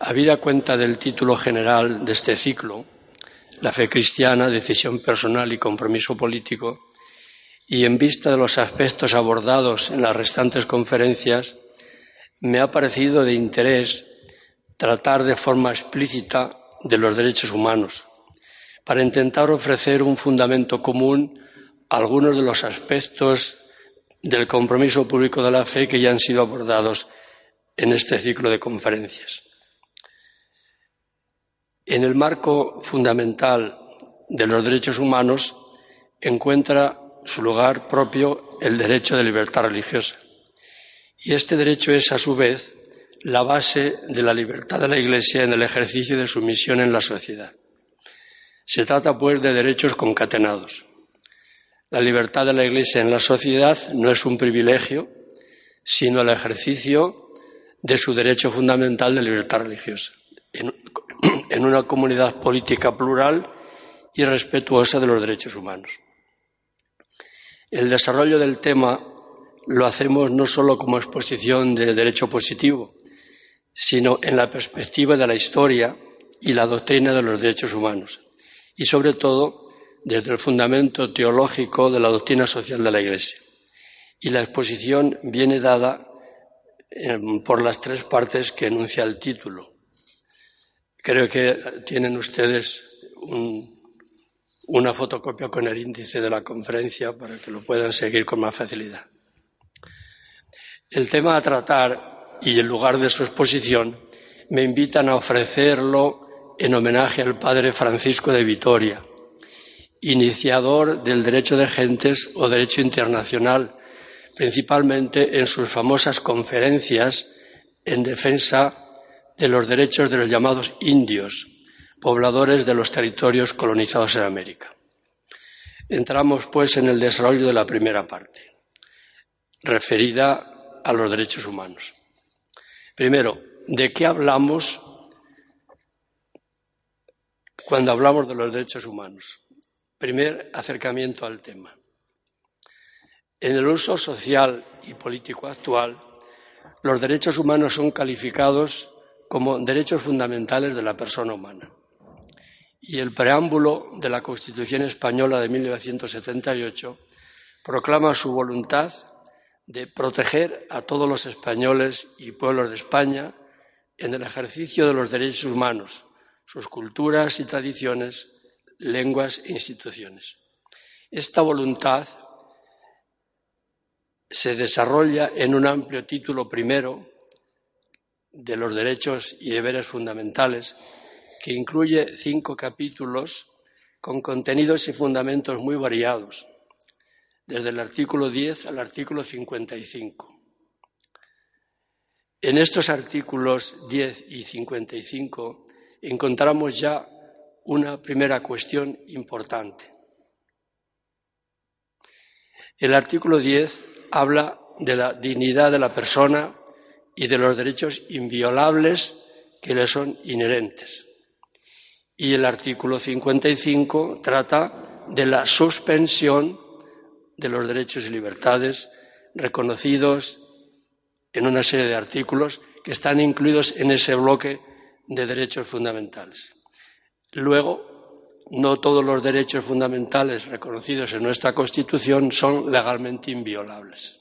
Habida cuenta del título general de este ciclo, La fe cristiana, decisión personal y compromiso político, y en vista de los aspectos abordados en las restantes conferencias, me ha parecido de interés tratar de forma explícita de los derechos humanos, para intentar ofrecer un fundamento común a algunos de los aspectos del compromiso público de la fe que ya han sido abordados en este ciclo de conferencias. En el marco fundamental de los derechos humanos encuentra su lugar propio el derecho de libertad religiosa. Y este derecho es, a su vez, la base de la libertad de la Iglesia en el ejercicio de su misión en la sociedad. Se trata, pues, de derechos concatenados. La libertad de la Iglesia en la sociedad no es un privilegio, sino el ejercicio de su derecho fundamental de libertad religiosa una comunidad política plural y respetuosa de los derechos humanos. El desarrollo del tema lo hacemos no solo como exposición de derecho positivo, sino en la perspectiva de la historia y la doctrina de los derechos humanos, y sobre todo desde el fundamento teológico de la doctrina social de la Iglesia. Y la exposición viene dada eh, por las tres partes que enuncia el título Creo que tienen ustedes una fotocopia con el índice de la conferencia para que lo puedan seguir con más facilidad. El tema a tratar y el lugar de su exposición me invitan a ofrecerlo en homenaje al padre Francisco de Vitoria, iniciador del derecho de gentes o derecho internacional, principalmente en sus famosas conferencias en defensa de los derechos de los llamados indios, pobladores de los territorios colonizados en América. Entramos, pues, en el desarrollo de la primera parte, referida a los derechos humanos. Primero, ¿de qué hablamos cuando hablamos de los derechos humanos? Primer acercamiento al tema. En el uso social y político actual, los derechos humanos son calificados como derechos fundamentales de la persona humana. Y el preámbulo de la Constitución española de 1978 proclama su voluntad de proteger a todos los españoles y pueblos de España en el ejercicio de los derechos humanos, sus culturas y tradiciones, lenguas e instituciones. Esta voluntad se desarrolla en un amplio título primero de los derechos y deberes fundamentales, que incluye cinco capítulos con contenidos y fundamentos muy variados, desde el artículo 10 al artículo 55. En estos artículos 10 y 55 encontramos ya una primera cuestión importante. El artículo 10 habla de la dignidad de la persona y de los derechos inviolables que le son inherentes. Y el artículo 55 trata de la suspensión de los derechos y libertades reconocidos en una serie de artículos que están incluidos en ese bloque de derechos fundamentales. Luego, no todos los derechos fundamentales reconocidos en nuestra Constitución son legalmente inviolables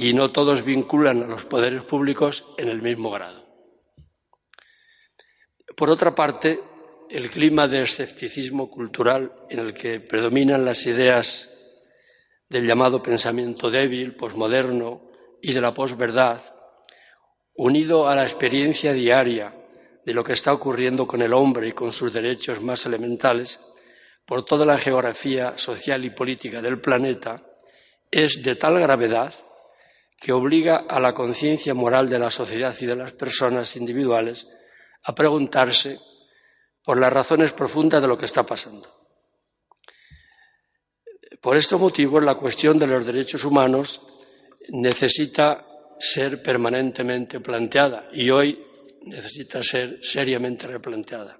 y no todos vinculan a los poderes públicos en el mismo grado. Por otra parte, el clima de escepticismo cultural en el que predominan las ideas del llamado pensamiento débil, posmoderno y de la posverdad, unido a la experiencia diaria de lo que está ocurriendo con el hombre y con sus derechos más elementales por toda la geografía social y política del planeta, es de tal gravedad que obliga a la conciencia moral de la sociedad y de las personas individuales a preguntarse por las razones profundas de lo que está pasando. Por estos motivos, la cuestión de los derechos humanos necesita ser permanentemente planteada y hoy necesita ser seriamente replanteada,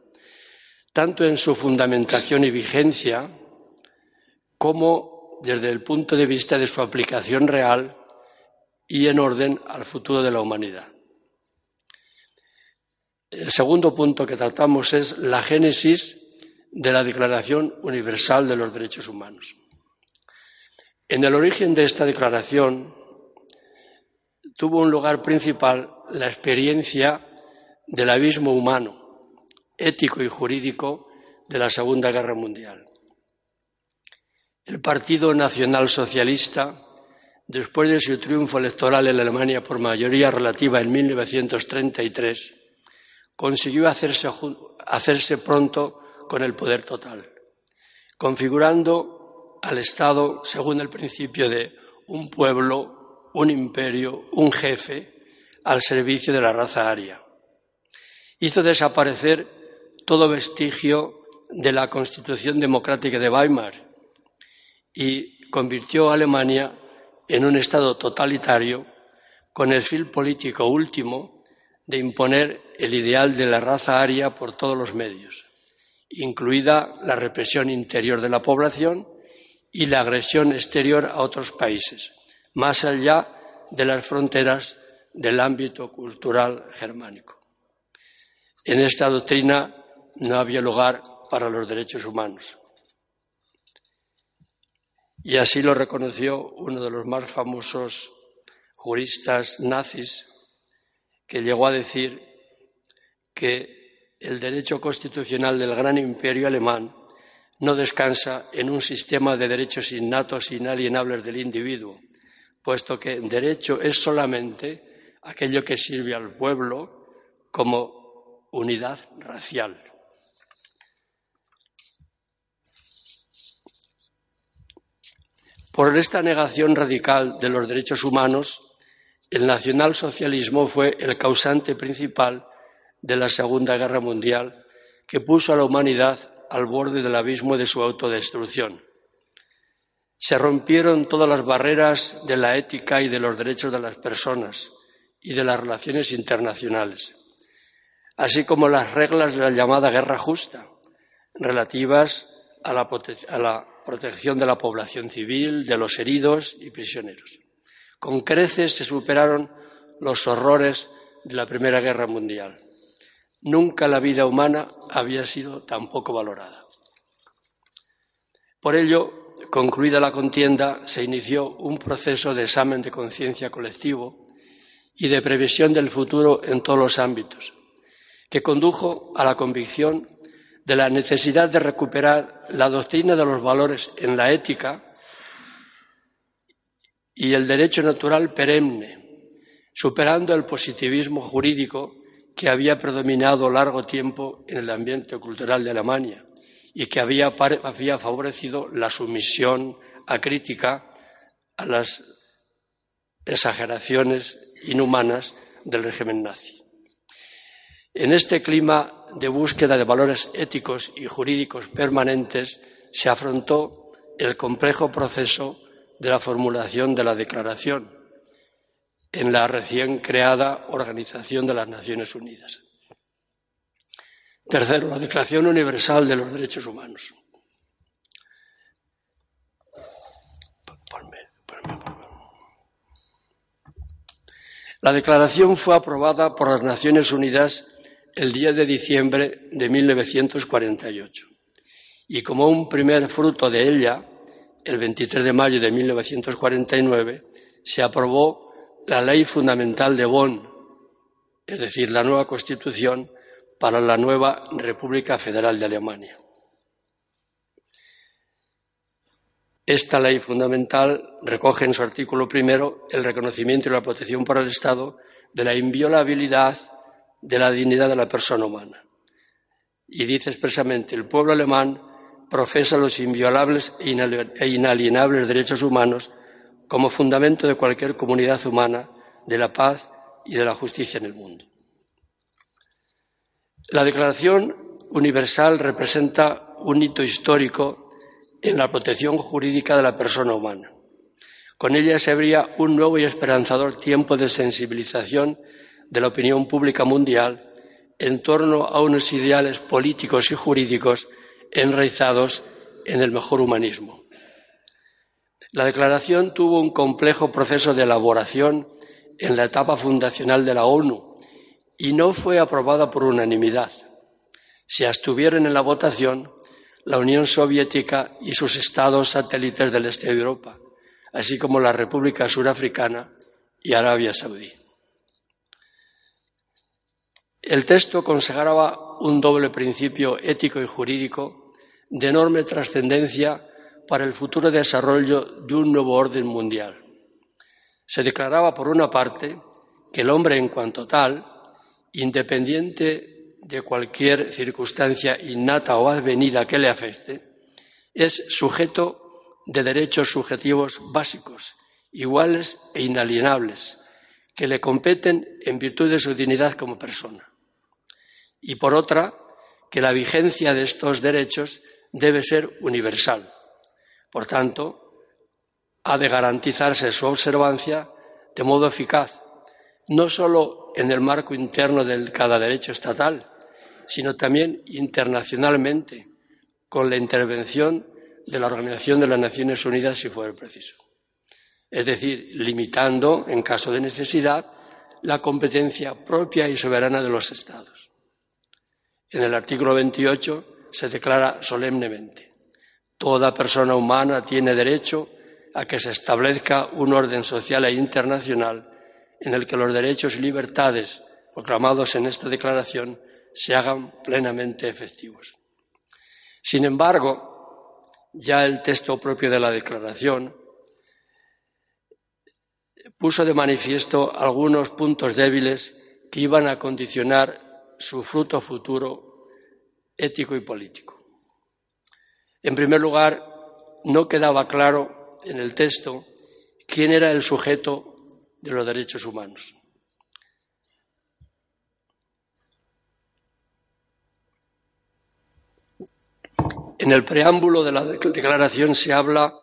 tanto en su fundamentación y vigencia como desde el punto de vista de su aplicación real y en orden al futuro de la humanidad. El segundo punto que tratamos es la génesis de la Declaración Universal de los Derechos Humanos. En el origen de esta declaración tuvo un lugar principal la experiencia del abismo humano, ético y jurídico de la Segunda Guerra Mundial. El Partido Nacional Socialista, después de su triunfo electoral en Alemania por mayoría relativa en 1933, consiguió hacerse, hacerse pronto con el poder total, configurando al Estado según el principio de un pueblo, un imperio, un jefe al servicio de la raza aria. Hizo desaparecer todo vestigio de la Constitución Democrática de Weimar y convirtió a Alemania en un Estado totalitario con el fin político último de imponer el ideal de la raza aria por todos los medios, incluida la represión interior de la población y la agresión exterior a otros países, más allá de las fronteras del ámbito cultural germánico. En esta doctrina no había lugar para los derechos humanos. Y así lo reconoció uno de los más famosos juristas nazis, que llegó a decir que el derecho constitucional del gran imperio alemán no descansa en un sistema de derechos innatos e inalienables del individuo, puesto que derecho es solamente aquello que sirve al pueblo como unidad racial. Por esta negación radical de los derechos humanos, el nacionalsocialismo fue el causante principal de la Segunda Guerra Mundial, que puso a la humanidad al borde del abismo de su autodestrucción. Se rompieron todas las barreras de la ética y de los derechos de las personas y de las relaciones internacionales así como las reglas de la llamada guerra justa, relativas a la, protección de la población civil, de los heridos y prisioneros. Con creces se superaron los horrores de la Primera Guerra Mundial. Nunca la vida humana había sido tan poco valorada. Por ello, concluida la contienda, se inició un proceso de examen de conciencia colectivo y de previsión del futuro en todos los ámbitos, que condujo a la convicción de la necesidad de recuperar la doctrina de los valores en la ética y el derecho natural perenne, superando el positivismo jurídico que había predominado largo tiempo en el ambiente cultural de Alemania y que había, favorecido la sumisión acrítica a las exageraciones inhumanas del régimen nazi. En este clima de búsqueda de valores éticos y jurídicos permanentes se afrontó el complejo proceso de la formulación de la Declaración en la recién creada Organización de las Naciones Unidas. Tercero, la Declaración Universal de los Derechos Humanos. La declaración fue aprobada por las Naciones Unidas el 10 de diciembre de 1948. Y como un primer fruto de ella, el 23 de mayo de 1949, se aprobó la Ley Fundamental de Bonn, es decir, la nueva Constitución para la nueva República Federal de Alemania. Esta ley fundamental recoge en su artículo primero el reconocimiento y la protección por el Estado de la inviolabilidad de la dignidad de la persona humana. Y dice expresamente, el pueblo alemán profesa los inviolables e, e inalienables derechos humanos como fundamento de cualquier comunidad humana, de la paz y de la justicia en el mundo. La Declaración Universal representa un hito histórico en la protección jurídica de la persona humana. Con ella se abría un nuevo y esperanzador tiempo de sensibilización de la opinión pública mundial en torno a unos ideales políticos y jurídicos enraizados en el mejor humanismo. La declaración tuvo un complejo proceso de elaboración en la etapa fundacional de la ONU y no fue aprobada por unanimidad. Se abstuvieron en la votación la Unión Soviética y sus estados satélites del este de Europa, así como la República Surafricana y Arabia Saudí. El texto consagraba un doble principio ético y jurídico de enorme trascendencia para el futuro desarrollo de un nuevo orden mundial. Se declaraba, por una parte, que el hombre en cuanto tal, independiente de cualquier circunstancia innata o advenida que le afecte, es sujeto de derechos subjetivos básicos, iguales e inalienables, que le competen en virtud de su dignidad como persona. Y por otra, que la vigencia de estos derechos debe ser universal, por tanto, ha de garantizarse su observancia de modo eficaz, no solo en el marco interno de cada derecho estatal, sino también internacionalmente, con la intervención de la Organización de las Naciones Unidas si fuera preciso. Es decir, limitando, en caso de necesidad, la competencia propia y soberana de los Estados. En el artículo 28 se declara solemnemente Toda persona humana tiene derecho a que se establezca un orden social e internacional en el que los derechos y libertades proclamados en esta declaración se hagan plenamente efectivos. Sin embargo, ya el texto propio de la declaración puso de manifiesto algunos puntos débiles que iban a condicionar su fruto futuro ético y político. En primer lugar, no quedaba claro en el texto quién era el sujeto de los derechos humanos. En el preámbulo de la declaración se habla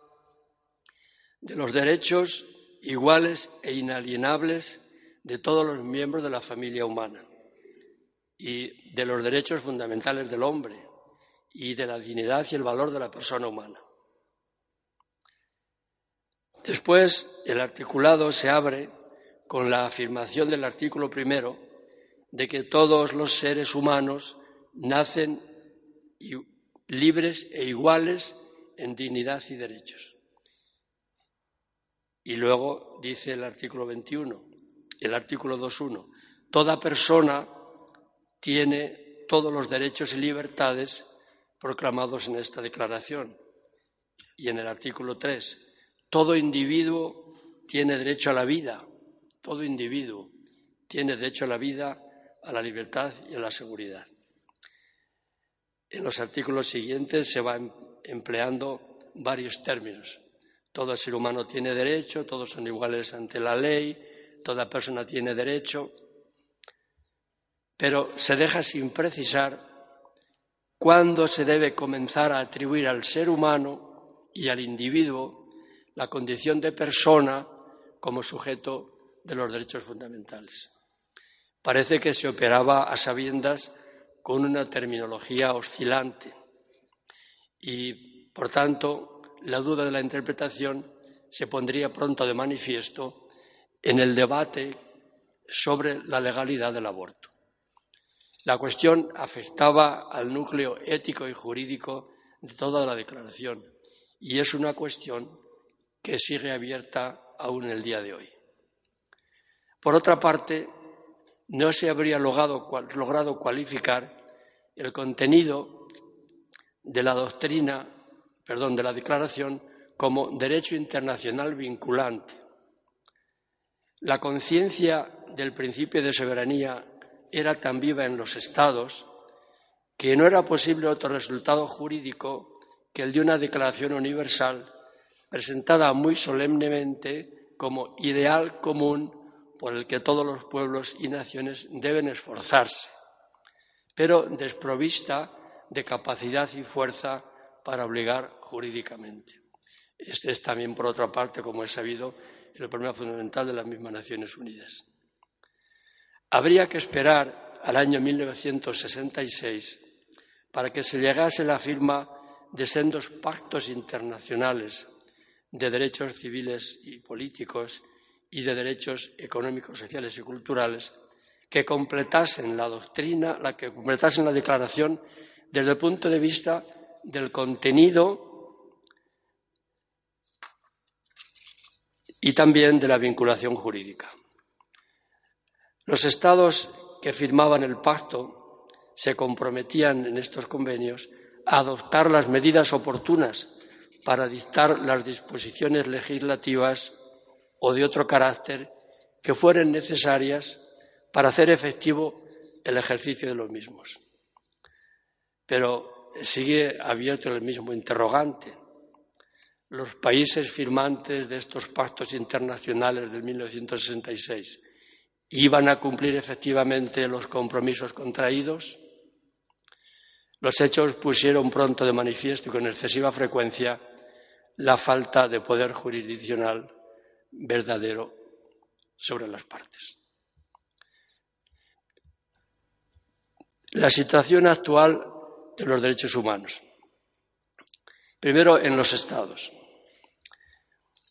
de los derechos iguales e inalienables de todos los miembros de la familia humana y de los derechos fundamentales del hombre, y de la dignidad y el valor de la persona humana. Después, el articulado se abre con la afirmación del artículo primero de que todos los seres humanos nacen libres e iguales en dignidad y derechos. Y luego dice el artículo 21, el artículo 2.1, toda persona tiene todos los derechos y libertades proclamados en esta declaración. Y en el artículo 3, todo individuo tiene derecho a la vida, todo individuo tiene derecho a la vida, a la libertad y a la seguridad. En los artículos siguientes se van empleando varios términos. Todo ser humano tiene derecho, todos son iguales ante la ley, toda persona tiene derecho, pero se deja sin precisar cuándo se debe comenzar a atribuir al ser humano y al individuo la condición de persona como sujeto de los derechos fundamentales. Parece que se operaba a sabiendas con una terminología oscilante y, por tanto, la duda de la interpretación se pondría pronto de manifiesto en el debate sobre la legalidad del aborto. La cuestión afectaba al núcleo ético y jurídico de toda la declaración y es una cuestión que sigue abierta aún el día de hoy. Por otra parte, no se habría logrado, logrado cualificar el contenido de la doctrina, perdón, de la declaración como derecho internacional vinculante. La conciencia del principio de soberanía era tan viva en los estados que no era posible otro resultado jurídico que el de una declaración universal presentada muy solemnemente como ideal común por el que todos los pueblos y naciones deben esforzarse, pero desprovista de capacidad y fuerza para obligar jurídicamente. Este es también, por otra parte, como es sabido, el problema fundamental de las mismas Naciones Unidas. Habría que esperar al año 1966 para que se llegase la firma de sendos pactos internacionales de derechos civiles y políticos y de derechos económicos, sociales y culturales que completasen la doctrina, la que completasen la declaración desde el punto de vista del contenido y también de la vinculación jurídica. Los estados que firmaban el pacto se comprometían en estos convenios a adoptar las medidas oportunas para dictar las disposiciones legislativas o de otro carácter que fueran necesarias para hacer efectivo el ejercicio de los mismos. Pero sigue abierto el mismo interrogante. Los países firmantes de estos pactos internacionales del 1966 iban a cumplir efectivamente los compromisos contraídos? Los hechos pusieron pronto de manifiesto y con excesiva frecuencia la falta de poder jurisdiccional verdadero sobre las partes. La situación actual de los derechos humanos. Primero, en los Estados.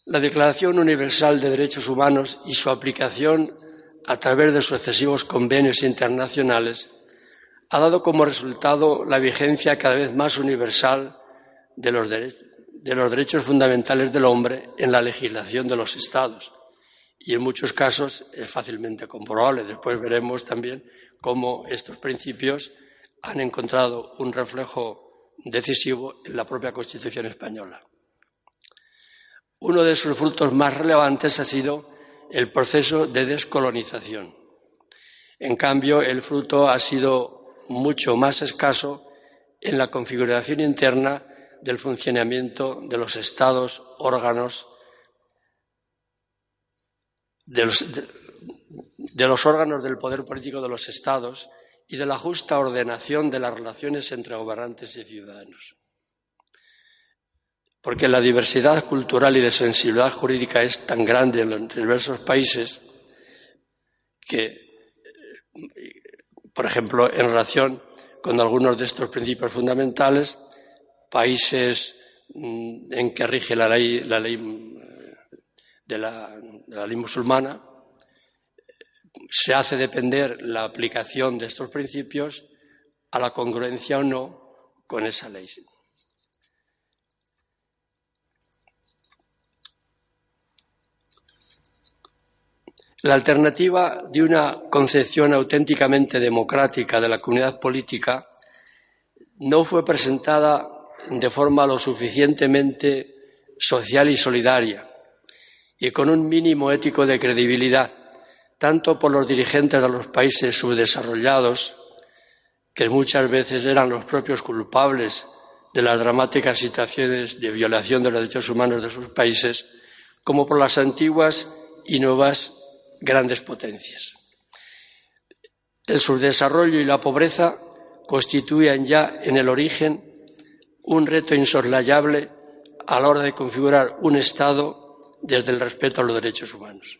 La Declaración Universal de Derechos Humanos y su aplicación a través de sucesivos convenios internacionales ha dado como resultado la vigencia cada vez más universal de los, de los derechos fundamentales del hombre en la legislación de los Estados. Y en muchos casos es fácilmente comprobable. Después veremos también cómo estos principios han encontrado un reflejo decisivo en la propia Constitución española. Uno de sus frutos más relevantes ha sido el proceso de descolonización. En cambio, el fruto ha sido mucho más escaso en la configuración interna del funcionamiento de los estados, órganos, de los, de los órganos del poder político de los estados y de la justa ordenación de las relaciones entre gobernantes y ciudadanos. Porque la diversidad cultural y de sensibilidad jurídica es tan grande en los diversos países que, por ejemplo, en relación con algunos de estos principios fundamentales, países mm, en que rige la ley, de la ley musulmana, se hace depender la aplicación de estos principios a la congruencia o no con esa ley. La alternativa de una concepción auténticamente democrática de la comunidad política no fue presentada de forma lo suficientemente social y solidaria y con un mínimo ético de credibilidad tanto por los dirigentes de los países subdesarrollados, que muchas veces eran los propios culpables de las dramáticas situaciones de violación de los derechos humanos de sus países, como por las antiguas y nuevas grandes potencias. El subdesarrollo y la pobreza constituían ya en el origen un reto insoslayable a la hora de configurar un Estado desde el respeto a los derechos humanos.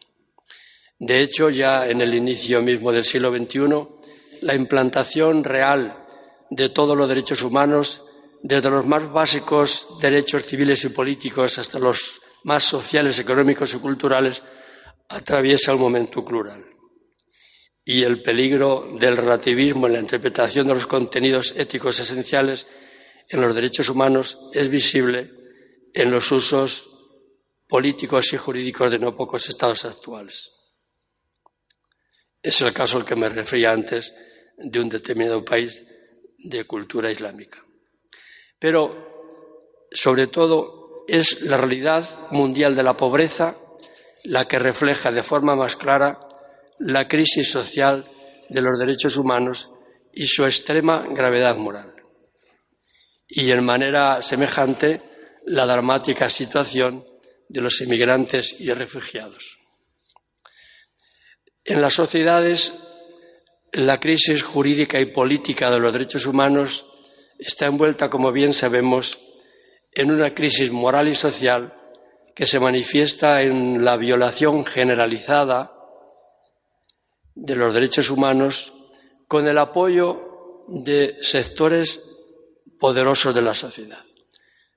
De hecho, ya en el inicio mismo del siglo XXI, la implantación real de todos los derechos humanos, desde los más básicos derechos civiles y políticos hasta los más sociales, económicos y culturales, atraviesa un momento plural. Y el peligro del relativismo en la interpretación de los contenidos éticos esenciales en los derechos humanos es visible en los usos políticos y jurídicos de no pocos estados actuales. Es el caso al que me refería antes de un determinado país de cultura islámica. Pero, sobre todo, es la realidad mundial de la pobreza la que refleja de forma más clara la crisis social de los derechos humanos y su extrema gravedad moral. Y en manera semejante, la dramática situación de los inmigrantes y refugiados. En las sociedades, la crisis jurídica y política de los derechos humanos está envuelta, como bien sabemos, en una crisis moral y social que se manifiesta en la violación generalizada de los derechos humanos con el apoyo de sectores poderosos de la sociedad.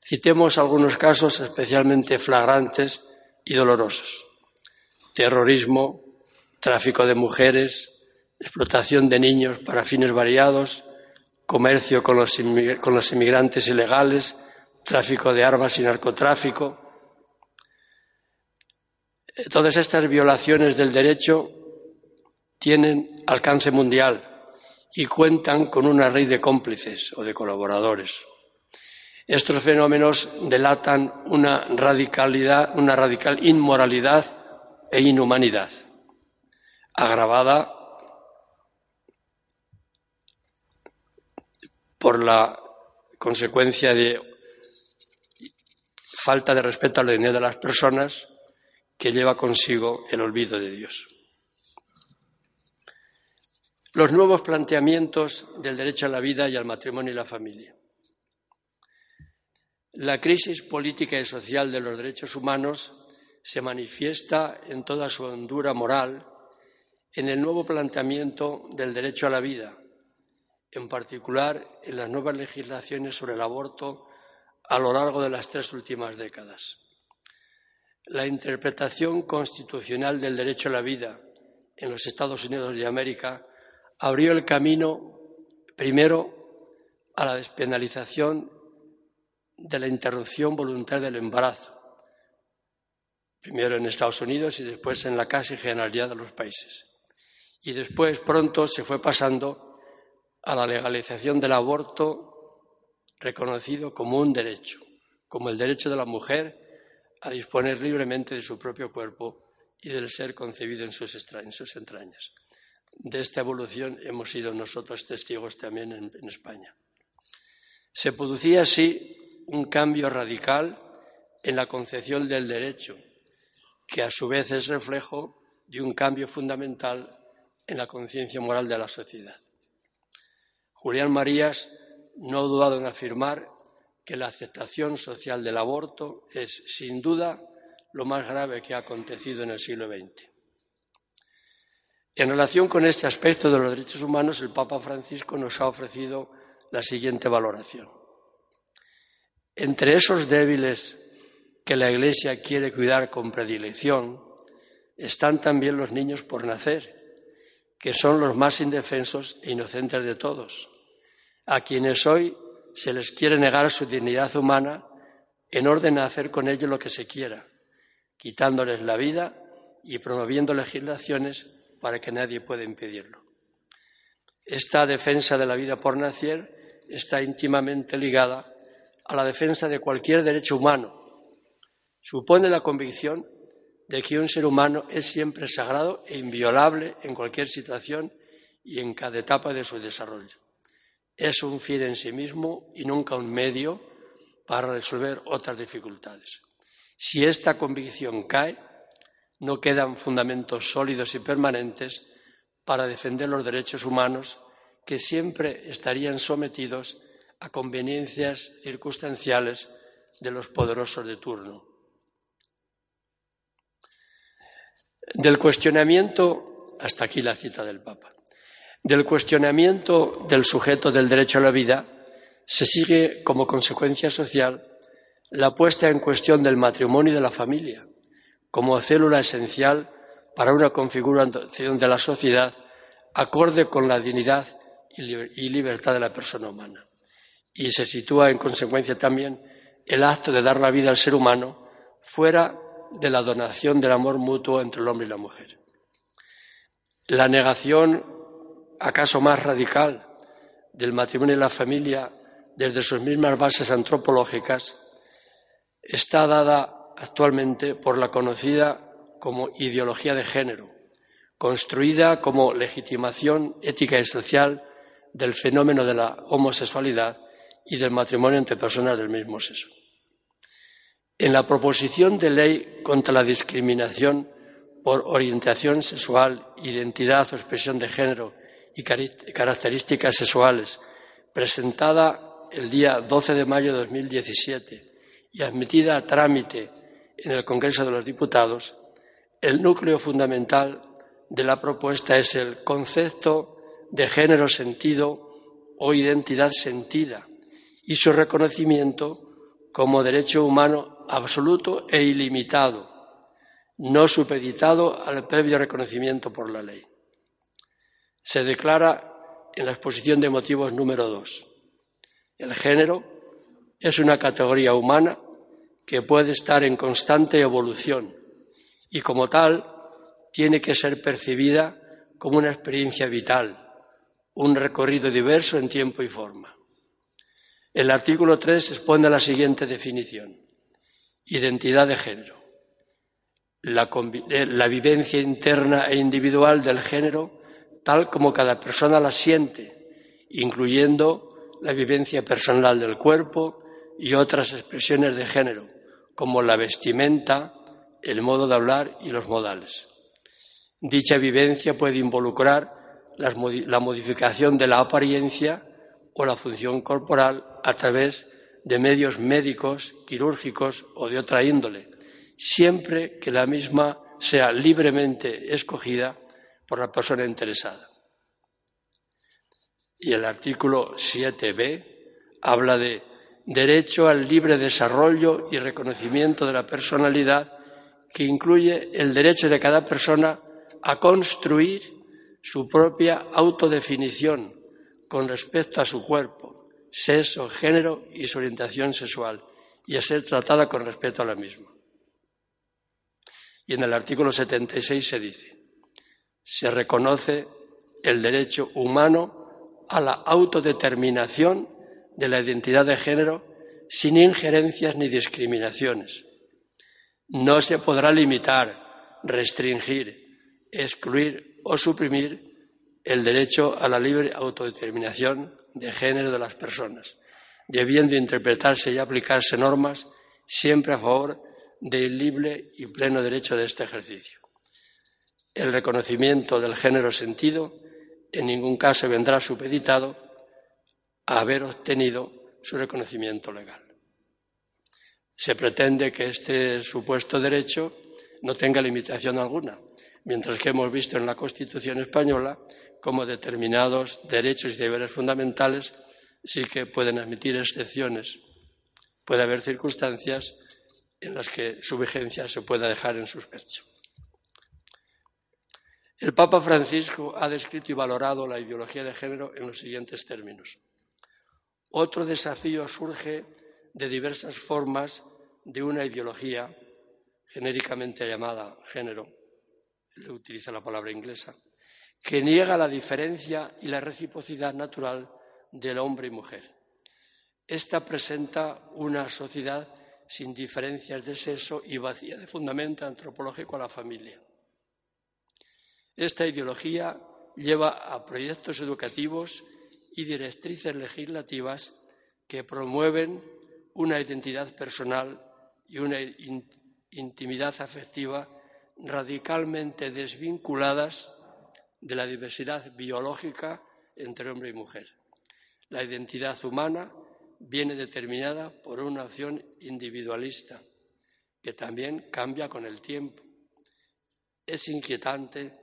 Citemos algunos casos especialmente flagrantes y dolorosos. Terrorismo, tráfico de mujeres, explotación de niños para fines variados, comercio con los, inmigrantes ilegales, tráfico de armas y narcotráfico. Todas estas violaciones del derecho tienen alcance mundial y cuentan con una red de cómplices o de colaboradores. Estos fenómenos delatan una radicalidad, una radical inmoralidad e inhumanidad, agravada por la consecuencia de falta de respeto a la dignidad de las personas que lleva consigo el olvido de Dios. Los nuevos planteamientos del derecho a la vida y al matrimonio y la familia. La crisis política y social de los derechos humanos se manifiesta en toda su hondura moral en el nuevo planteamiento del derecho a la vida, en particular en las nuevas legislaciones sobre el aborto a lo largo de las tres últimas décadas. La interpretación constitucional del derecho a la vida en los Estados Unidos de América abrió el camino primero a la despenalización de la interrupción voluntaria del embarazo, primero en Estados Unidos y después en la casi generalidad de los países. Y después pronto se fue pasando a la legalización del aborto reconocido como un derecho, como el derecho de la mujer a disponer libremente de su propio cuerpo y del ser concebido en sus, entrañas. De esta evolución hemos sido nosotros testigos también en España. Se producía así un cambio radical en la concepción del derecho, que a su vez es reflejo de un cambio fundamental en la conciencia moral de la sociedad. Julián Marías no ha dudado en afirmar que la aceptación social del aborto es, sin duda, lo más grave que ha acontecido en el siglo XX. En relación con este aspecto de los derechos humanos, el Papa Francisco nos ha ofrecido la siguiente valoración. Entre esos débiles que la Iglesia quiere cuidar con predilección están también los niños por nacer, que son los más indefensos e inocentes de todos, a quienes hoy se les quiere negar su dignidad humana en orden a hacer con ellos lo que se quiera, quitándoles la vida y promoviendo legislaciones para que nadie pueda impedirlo. Esta defensa de la vida por nacer está íntimamente ligada a la defensa de cualquier derecho humano. Supone la convicción de que un ser humano es siempre sagrado e inviolable en cualquier situación y en cada etapa de su desarrollo. Es un fin en sí mismo y nunca un medio para resolver otras dificultades. Si esta convicción cae, no quedan fundamentos sólidos y permanentes para defender los derechos humanos que siempre estarían sometidos a conveniencias circunstanciales de los poderosos de turno. Del cuestionamiento, hasta aquí la cita del Papa, del cuestionamiento del sujeto del derecho a la vida se sigue como consecuencia social la puesta en cuestión del matrimonio y de la familia como célula esencial para una configuración de la sociedad acorde con la dignidad y libertad de la persona humana y se sitúa en consecuencia también el acto de dar la vida al ser humano fuera de la donación del amor mutuo entre el hombre y la mujer. La negación, acaso más radical, del matrimonio y la familia desde sus mismas bases antropológicas está dada actualmente por la conocida como ideología de género, construida como legitimación ética y social del fenómeno de la homosexualidad y del matrimonio entre personas del mismo sexo. En la proposición de ley contra la discriminación por orientación sexual, identidad o expresión de género y características sexuales, presentada el día 12 de mayo de 2017 y admitida a trámite en el Congreso de los Diputados, el núcleo fundamental de la propuesta es el concepto de género sentido o identidad sentida y su reconocimiento como derecho humano absoluto e ilimitado, no supeditado al previo reconocimiento por la ley. Se declara en la exposición de motivos número dos. El género es una categoría humana que puede estar en constante evolución y como tal tiene que ser percibida como una experiencia vital, un recorrido diverso en tiempo y forma. El artículo 3 expone la siguiente definición. Identidad de género. La, eh, la, vivencia interna e individual del género tal como cada persona la siente, incluyendo la vivencia personal del cuerpo y otras expresiones de género, como la vestimenta, el modo de hablar y los modales. Dicha vivencia puede involucrar la modificación de la apariencia o la función corporal a través de medios médicos, quirúrgicos o de otra índole, siempre que la misma sea libremente escogida por la persona interesada. Y el artículo 7b habla de derecho al libre desarrollo y reconocimiento de la personalidad que incluye el derecho de cada persona a construir su propia autodefinición con respecto a su cuerpo, sexo, género y su orientación sexual, y a ser tratada con respeto a la misma. Y en el artículo 76 se dice, se reconoce el derecho humano a la autodeterminación de la identidad de género sin injerencias ni discriminaciones, no se podrá limitar, restringir, excluir o suprimir el derecho a la libre autodeterminación de género de las personas, debiendo interpretarse y aplicarse normas siempre a favor del libre y pleno derecho de este ejercicio. El reconocimiento del género sentido en ningún caso vendrá supeditado a haber obtenido su reconocimiento legal se pretende que este supuesto derecho no tenga limitación alguna, mientras que hemos visto en la Constitución española como determinados derechos y deberes fundamentales sí que pueden admitir excepciones. Puede haber circunstancias en las que su vigencia se pueda dejar en suspenso. El Papa Francisco ha descrito y valorado la ideología de género en los siguientes términos. Otro desafío surge de diversas formas de una ideología genéricamente llamada género, le utiliza la palabra inglesa, que niega la diferencia y la reciprocidad natural del hombre y mujer. Esta presenta una sociedad sin diferencias de sexo y vacía de fundamento antropológico a la familia. Esta ideología lleva a proyectos educativos y directrices legislativas que promueven una identidad personal y una intimidad afectiva radicalmente desvinculadas de la diversidad biológica entre hombre y mujer. La identidad humana viene determinada por una acción individualista que también cambia con el tiempo. Es inquietante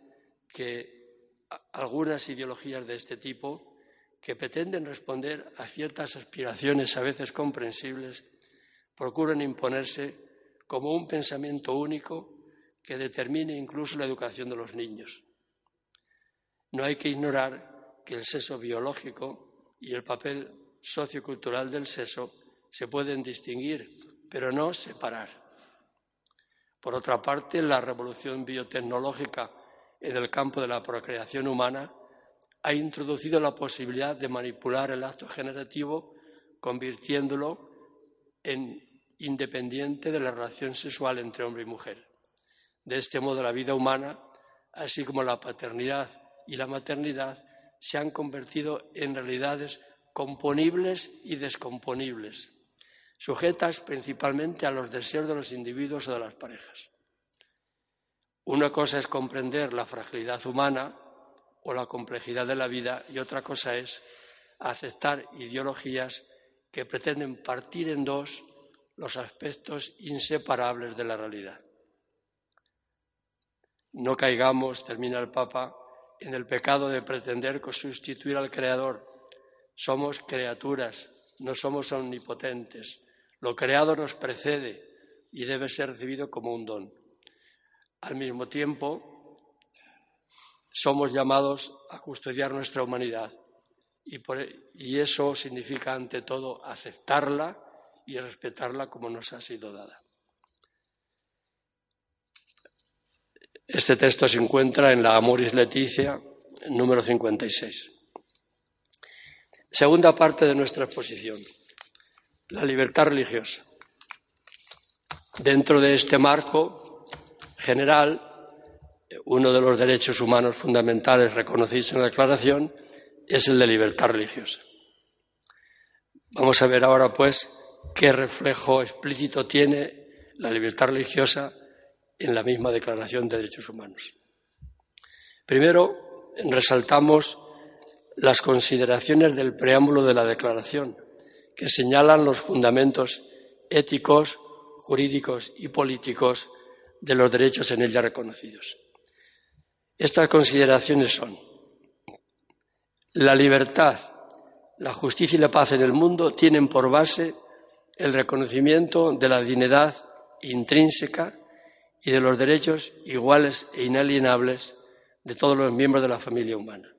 que algunas ideologías de este tipo que pretenden responder a ciertas aspiraciones a veces comprensibles, procuran imponerse como un pensamiento único que determine incluso la educación de los niños. No hay que ignorar que el sexo biológico y el papel sociocultural del sexo se pueden distinguir, pero no separar. Por otra parte, la revolución biotecnológica en el campo de la procreación humana ha introducido la posibilidad de manipular el acto generativo convirtiéndolo en independiente de la relación sexual entre hombre y mujer. De este modo, la vida humana, así como la paternidad y la maternidad, se han convertido en realidades componibles y descomponibles, sujetas principalmente a los deseos de los individuos o de las parejas. Una cosa es comprender la fragilidad humana o la complejidad de la vida y otra cosa es aceptar ideologías que pretenden partir en dos los aspectos inseparables de la realidad. No caigamos, termina el Papa, en el pecado de pretender sustituir al Creador. Somos criaturas, no somos omnipotentes. Lo creado nos precede y debe ser recibido como un don. Al mismo tiempo, somos llamados a custodiar nuestra humanidad y, e, y eso significa, ante todo, aceptarla y respetarla como nos ha sido dada. Este texto se encuentra en la Amoris Leticia, número 56. Segunda parte de nuestra exposición, la libertad religiosa. Dentro de este marco general, uno de los derechos humanos fundamentales reconocidos en la Declaración es el de libertad religiosa. Vamos a ver ahora, pues, qué reflejo explícito tiene la libertad religiosa en la misma Declaración de Derechos Humanos. Primero, resaltamos las consideraciones del preámbulo de la Declaración, que señalan los fundamentos éticos, jurídicos y políticos de los derechos en ella reconocidos. Estas consideraciones son la libertad, la justicia y la paz en el mundo tienen por base el reconocimiento de la dignidad intrínseca y de los derechos iguales e inalienables de todos los miembros de la familia humana.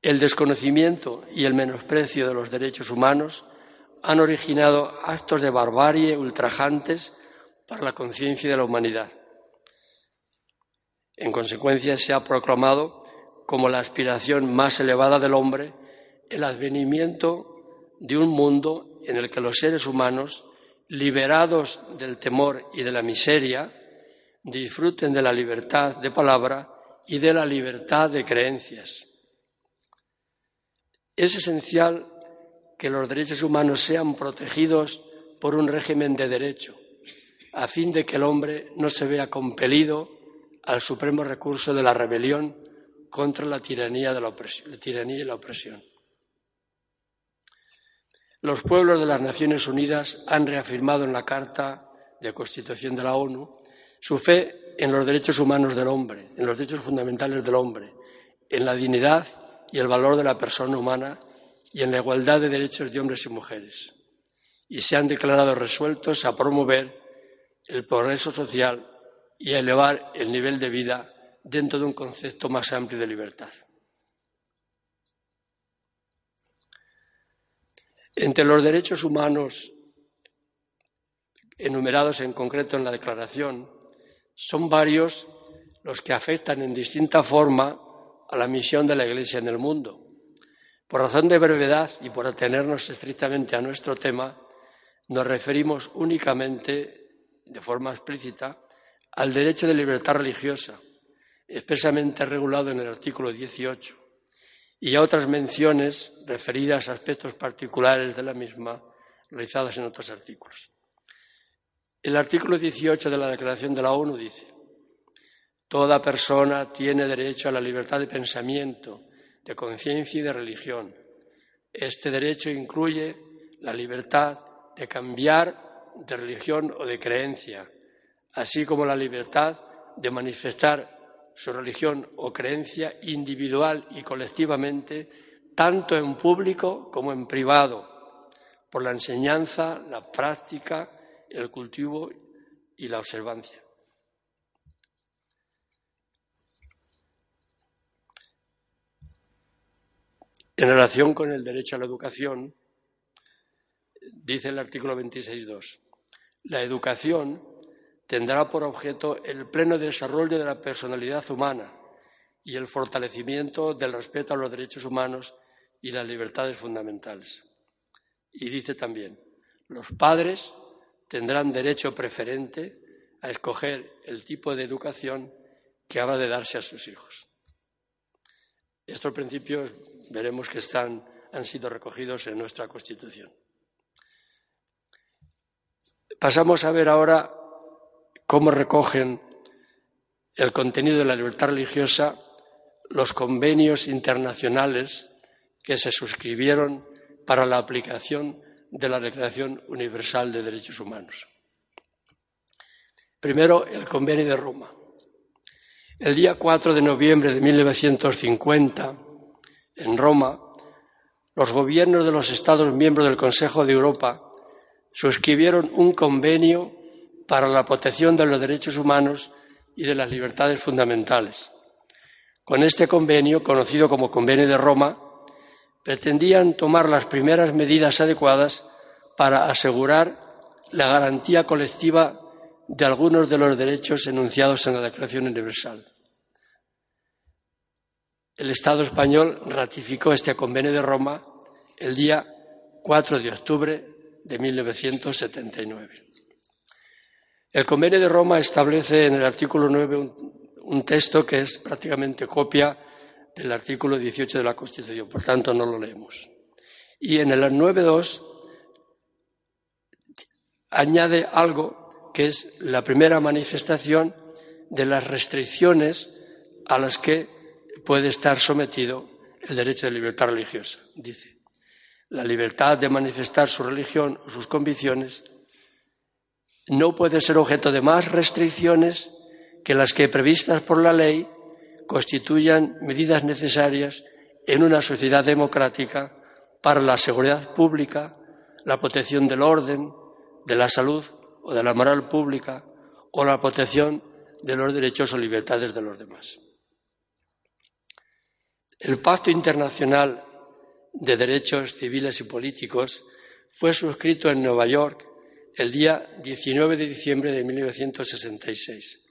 El desconocimiento y el menosprecio de los derechos humanos han originado actos de barbarie ultrajantes para la conciencia de la humanidad. En consecuencia, se ha proclamado como la aspiración más elevada del hombre el advenimiento de un mundo en el que los seres humanos liberados del temor y de la miseria, disfruten de la libertad de palabra y de la libertad de creencias. Es esencial que los derechos humanos sean protegidos por un régimen de derecho, a fin de que el hombre no se vea compelido al supremo recurso de la rebelión contra la tiranía, de la, tiranía y la opresión. Los pueblos de las Naciones Unidas han reafirmado en la Carta de Constitución de la ONU su fe en los derechos humanos del hombre, en los derechos fundamentales del hombre, en la dignidad y el valor de la persona humana y en la igualdad de derechos de hombres y mujeres. Y se han declarado resueltos a promover el progreso social y a elevar el nivel de vida dentro de un concepto más amplio de libertad. Entre los derechos humanos enumerados en concreto en la Declaración, son varios los que afectan en distinta forma a la misión de la Iglesia en el mundo. Por razón de brevedad y por atenernos estrictamente a nuestro tema, nos referimos únicamente, de forma explícita, al derecho de libertad religiosa, expresamente regulado en el artículo 18, y a otras menciones referidas a aspectos particulares de la misma realizadas en otros artículos. El artículo 18 de la Declaración de la ONU dice, Toda persona tiene derecho a la libertad de pensamiento, de conciencia y de religión. Este derecho incluye la libertad de cambiar de religión o de creencia, así como la libertad de manifestar su religión o creencia individual y colectivamente, tanto en público como en privado, por la enseñanza, la práctica, el cultivo y la observancia. En relación con el derecho a la educación, dice el artículo 26.2, la educación tendrá por objeto el pleno desarrollo de la personalidad humana y el fortalecimiento del respeto a los derechos humanos y las libertades fundamentales. Y dice también, los padres tendrán derecho preferente a escoger el tipo de educación que habrá de darse a sus hijos. Estos principios veremos que han sido recogidos en nuestra Constitución. Pasamos a ver ahora cómo recogen el contenido de la libertad religiosa los convenios internacionales que se suscribieron para la aplicación de la Declaración Universal de Derechos Humanos. Primero, el Convenio de Roma. El día 4 de noviembre de 1950, en Roma, los gobiernos de los Estados miembros del Consejo de Europa suscribieron un convenio para la protección de los derechos humanos y de las libertades fundamentales. Con este convenio, conocido como Convenio de Roma, pretendían tomar las primeras medidas adecuadas para asegurar la garantía colectiva de algunos de los derechos enunciados en la Declaración Universal. El Estado español ratificó este Convenio de Roma el día 4 de octubre de 1979. El Convenio de Roma establece en el artículo 9 un, texto que es prácticamente copia del artículo 18 de la Constitución, por tanto no lo leemos. Y en el 9.2 añade algo que es la primera manifestación de las restricciones a las que puede estar sometido el derecho de libertad religiosa. Dice, la libertad de manifestar su religión o sus convicciones no puede ser objeto de más restricciones que las que previstas por la ley constituyan medidas necesarias en una sociedad democrática para la seguridad pública, la protección del orden, de la salud o de la moral pública o la protección de los derechos o libertades de los demás. El Pacto Internacional de Derechos Civiles y Políticos fue suscrito en Nueva York el día 19 de diciembre de 1966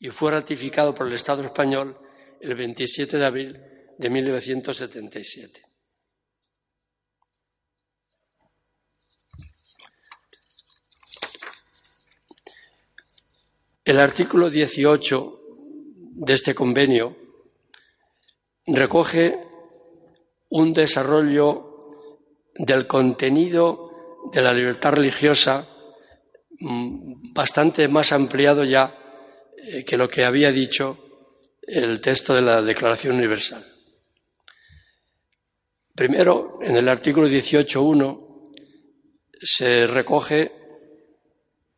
y fue ratificado por el Estado español el 27 de abril de 1977. El artículo 18 de este convenio recoge un desarrollo del contenido de la libertad religiosa mm, bastante más ampliado ya eh, que lo que había dicho el texto de la Declaración Universal. Primero, en el artículo 18.1 se recoge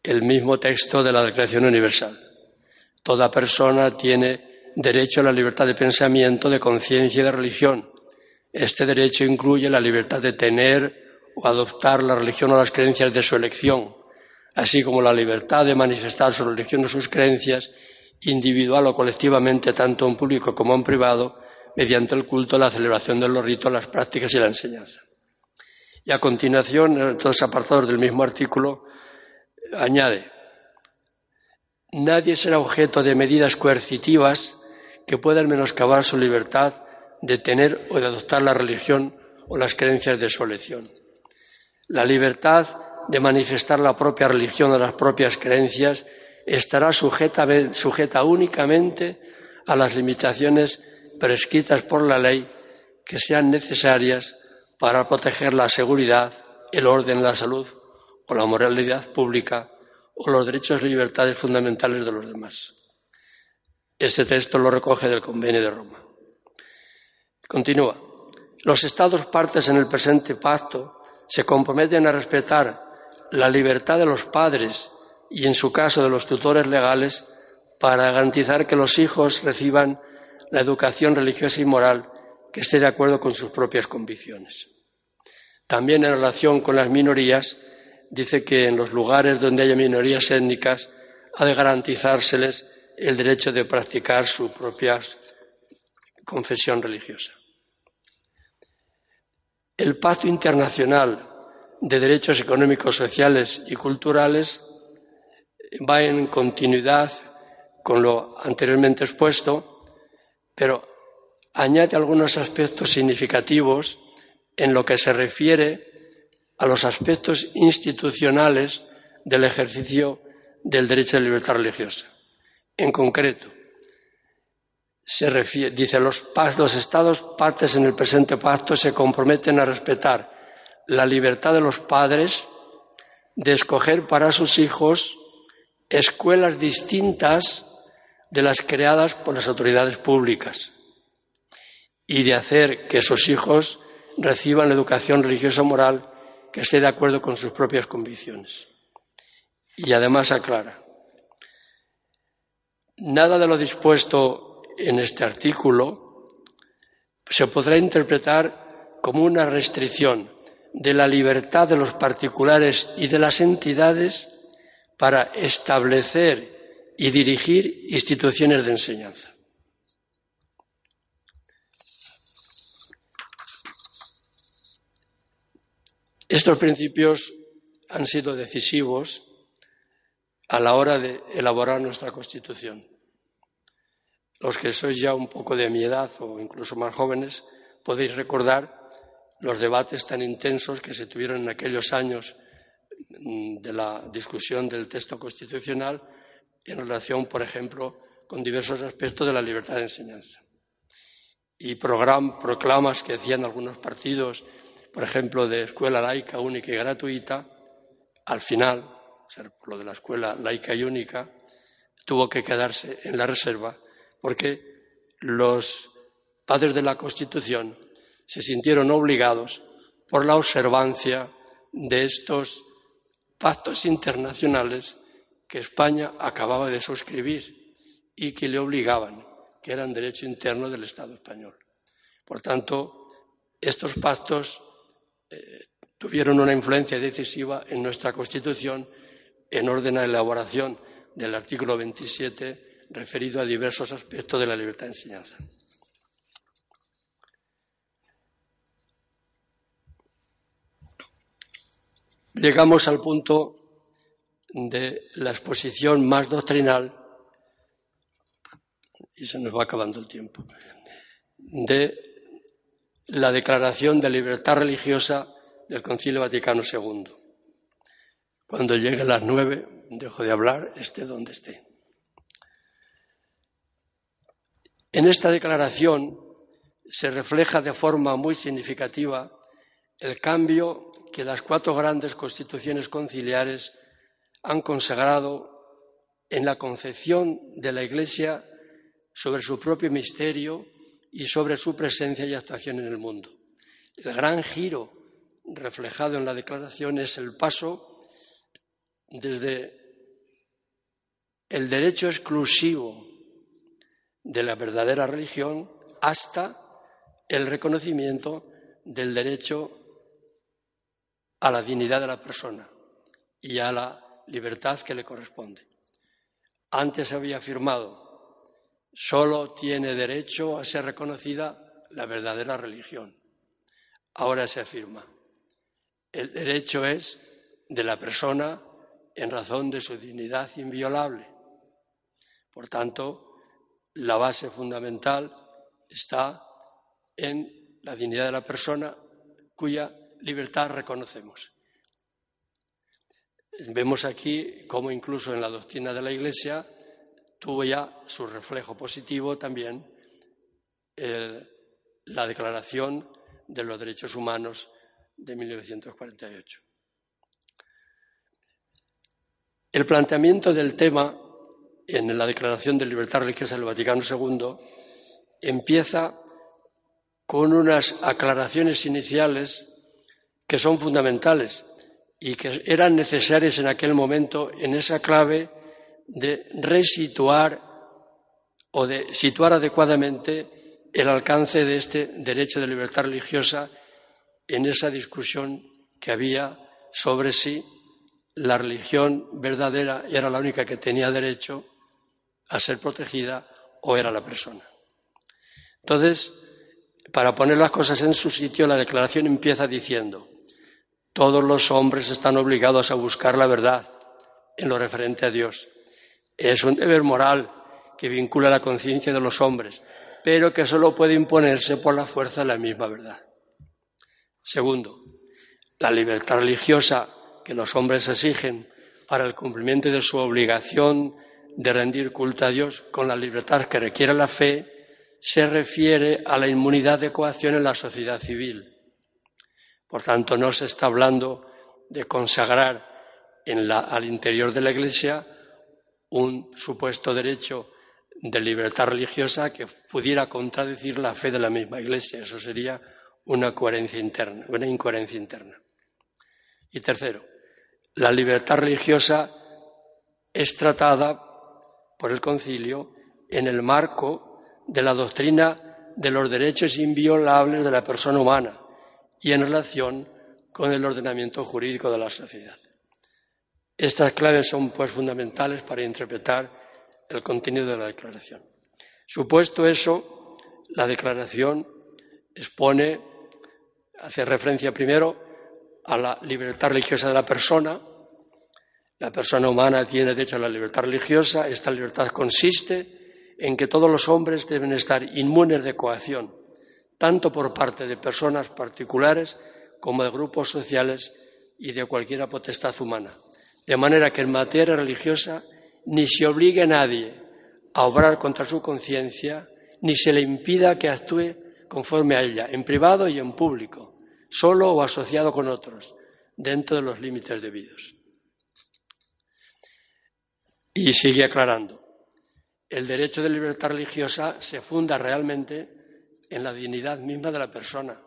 el mismo texto de la Declaración Universal. Toda persona tiene derecho a la libertad de pensamiento, de conciencia y de religión este derecho incluye la libertad de tener o adoptar la religión o las creencias de su elección, así como la libertad de manifestar su religión o sus creencias individual o colectivamente, tanto en público como en privado, mediante el culto, la celebración de los ritos, las prácticas y la enseñanza. Y a continuación, en los apartados del mismo artículo, añade, nadie será objeto de medidas coercitivas que puedan menoscabar su libertad de tener o de adoptar la religión o las creencias de su elección. La libertad de manifestar la propia religión o las propias creencias estará sujeta, sujeta únicamente a las limitaciones prescritas por la ley que sean necesarias para proteger la seguridad, el orden, la salud o la moralidad pública o los derechos y libertades fundamentales de los demás. Este texto lo recoge del Convenio de Roma. Continúa. Los Estados partes en el presente pacto se comprometen a respetar la libertad de los padres y, en su caso, de los tutores legales para garantizar que los hijos reciban la educación religiosa y moral que esté de acuerdo con sus propias convicciones. También en relación con las minorías, dice que en los lugares donde haya minorías étnicas ha de garantizárseles el derecho de practicar su propia confesión religiosa. El Pacto Internacional de Derechos Económicos, Sociales y Culturales va en continuidad con lo anteriormente expuesto, pero añade algunos aspectos significativos en lo que se refiere a los aspectos institucionales del ejercicio del derecho de libertad religiosa. En concreto, se refiere, dice, los, los Estados partes en el presente pacto se comprometen a respetar la libertad de los padres de escoger para sus hijos escuelas distintas de las creadas por las autoridades públicas y de hacer que sus hijos reciban la educación religiosa moral que esté de acuerdo con sus propias convicciones. Y además aclara, nada de lo dispuesto en este artículo se podrá interpretar como una restricción de la libertad de los particulares y de las entidades para establecer y dirigir instituciones de enseñanza. Estos principios han sido decisivos a la hora de elaborar nuestra Constitución. Los que sois ya un poco de mi edad o incluso más jóvenes podéis recordar los debates tan intensos que se tuvieron en aquellos años mm, de la discusión del texto constitucional en relación, por ejemplo, con diversos aspectos de la libertad de enseñanza. Y proclamas que hacían algunos partidos por ejemplo, de escuela laica única y gratuita, al final, lo de la escuela laica y única, tuvo que quedarse en la reserva porque los padres de la Constitución se sintieron obligados por la observancia de estos pactos internacionales que España acababa de suscribir y que le obligaban, que eran derecho interno del Estado español. Por tanto, estos pactos eh, tuvieron una influencia decisiva en nuestra Constitución en orden a la elaboración del artículo 27 referido a diversos aspectos de la libertad de enseñanza. Llegamos al punto de la exposición más doctrinal, y se nos va acabando el tiempo, de la Declaración de Libertad Religiosa del Concilio Vaticano II. Cuando lleguen las nueve, dejo de hablar, esté donde esté. En esta declaración se refleja de forma muy significativa el cambio que las cuatro grandes constituciones conciliares han consagrado en la concepción de la Iglesia sobre su propio misterio y sobre su presencia y actuación en el mundo. El gran giro reflejado en la declaración es el paso desde el derecho exclusivo de la verdadera religión hasta el reconocimiento del derecho a la dignidad de la persona y a la libertad que le corresponde. Antes había afirmado solo tiene derecho a ser reconocida la verdadera religión. Ahora se afirma, el derecho es de la persona en razón de su dignidad inviolable. Por tanto, la base fundamental está en la dignidad de la persona cuya libertad reconocemos. Vemos aquí cómo incluso en la doctrina de la Iglesia tuvo ya su reflejo positivo también la Declaración de los Derechos Humanos de 1948. El planteamiento del tema en la Declaración de Libertad Religiosa del Vaticano II empieza con unas aclaraciones iniciales que son fundamentales y que eran necesarias en aquel momento en esa clave de resituar o de situar adecuadamente el alcance de este derecho de libertad religiosa en esa discusión que había sobre si la religión verdadera era la única que tenía derecho a ser protegida o era la persona. Entonces, para poner las cosas en su sitio, la declaración empieza diciendo, todos los hombres están obligados a buscar la verdad en lo referente a Dios es un deber moral que vincula la conciencia de los hombres, pero que solo puede imponerse por la fuerza de la misma verdad. Segundo, la libertad religiosa que los hombres exigen para el cumplimiento de su obligación de rendir culto a Dios con la libertad que requiere la fe se refiere a la inmunidad de coacción en la sociedad civil. Por tanto, no se está hablando de consagrar al interior de la Iglesia un supuesto derecho de libertad religiosa que pudiera contradecir la fe de la misma Iglesia. Eso sería una coherencia interna, una incoherencia interna. Y tercero, la libertad religiosa es tratada por el concilio en el marco de la doctrina de los derechos inviolables de la persona humana y en relación con el ordenamiento jurídico de la sociedad. Estas claves son pues fundamentales para interpretar el contenido de la declaración. Supuesto eso, la declaración expone, hace referencia primero a la libertad religiosa de la persona. La persona humana tiene derecho a la libertad religiosa. Esta libertad consiste en que todos los hombres deben estar inmunes de coacción, tanto por parte de personas particulares como de grupos sociales y de cualquier potestad humana. De manera que en materia religiosa ni se obligue a nadie a obrar contra su conciencia, ni se le impida que actúe conforme a ella, en privado y en público, solo o asociado con otros, dentro de los límites debidos. Y sigue aclarando, el derecho de libertad religiosa se funda realmente en la dignidad misma de la persona,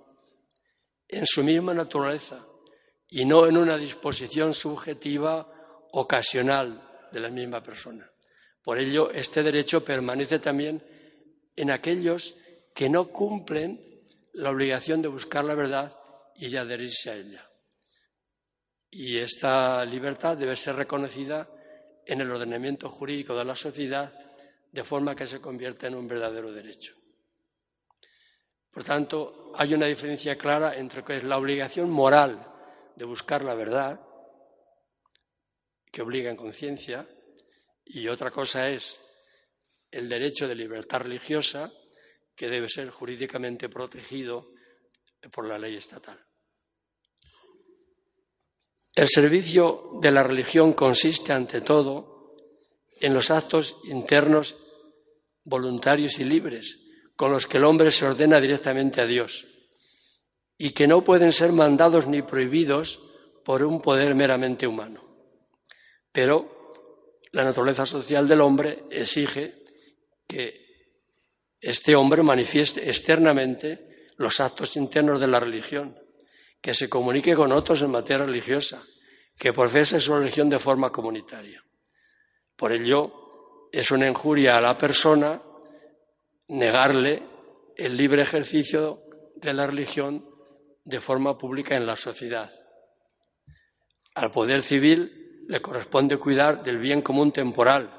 en su misma naturaleza, y no en una disposición subjetiva ocasional de la misma persona. Por ello, este derecho permanece también en aquellos que no cumplen la obligación de buscar la verdad y de adherirse a ella. Y esta libertad debe ser reconocida en el ordenamiento jurídico de la sociedad de forma que se convierta en un verdadero derecho. Por tanto, hay una diferencia clara entre lo que es la obligación moral de buscar la verdad, que obliga en conciencia, y otra cosa es el derecho de libertad religiosa, que debe ser jurídicamente protegido por la ley estatal. El servicio de la religión consiste, ante todo, en los actos internos voluntarios y libres, con los que el hombre se ordena directamente a Dios y que no pueden ser mandados ni prohibidos por un poder meramente humano. Pero la naturaleza social del hombre exige que este hombre manifieste externamente los actos internos de la religión, que se comunique con otros en materia religiosa, que profese su religión de forma comunitaria. Por ello, es una injuria a la persona negarle el libre ejercicio de la religión de forma pública en la sociedad. Al poder civil le corresponde cuidar del bien común temporal.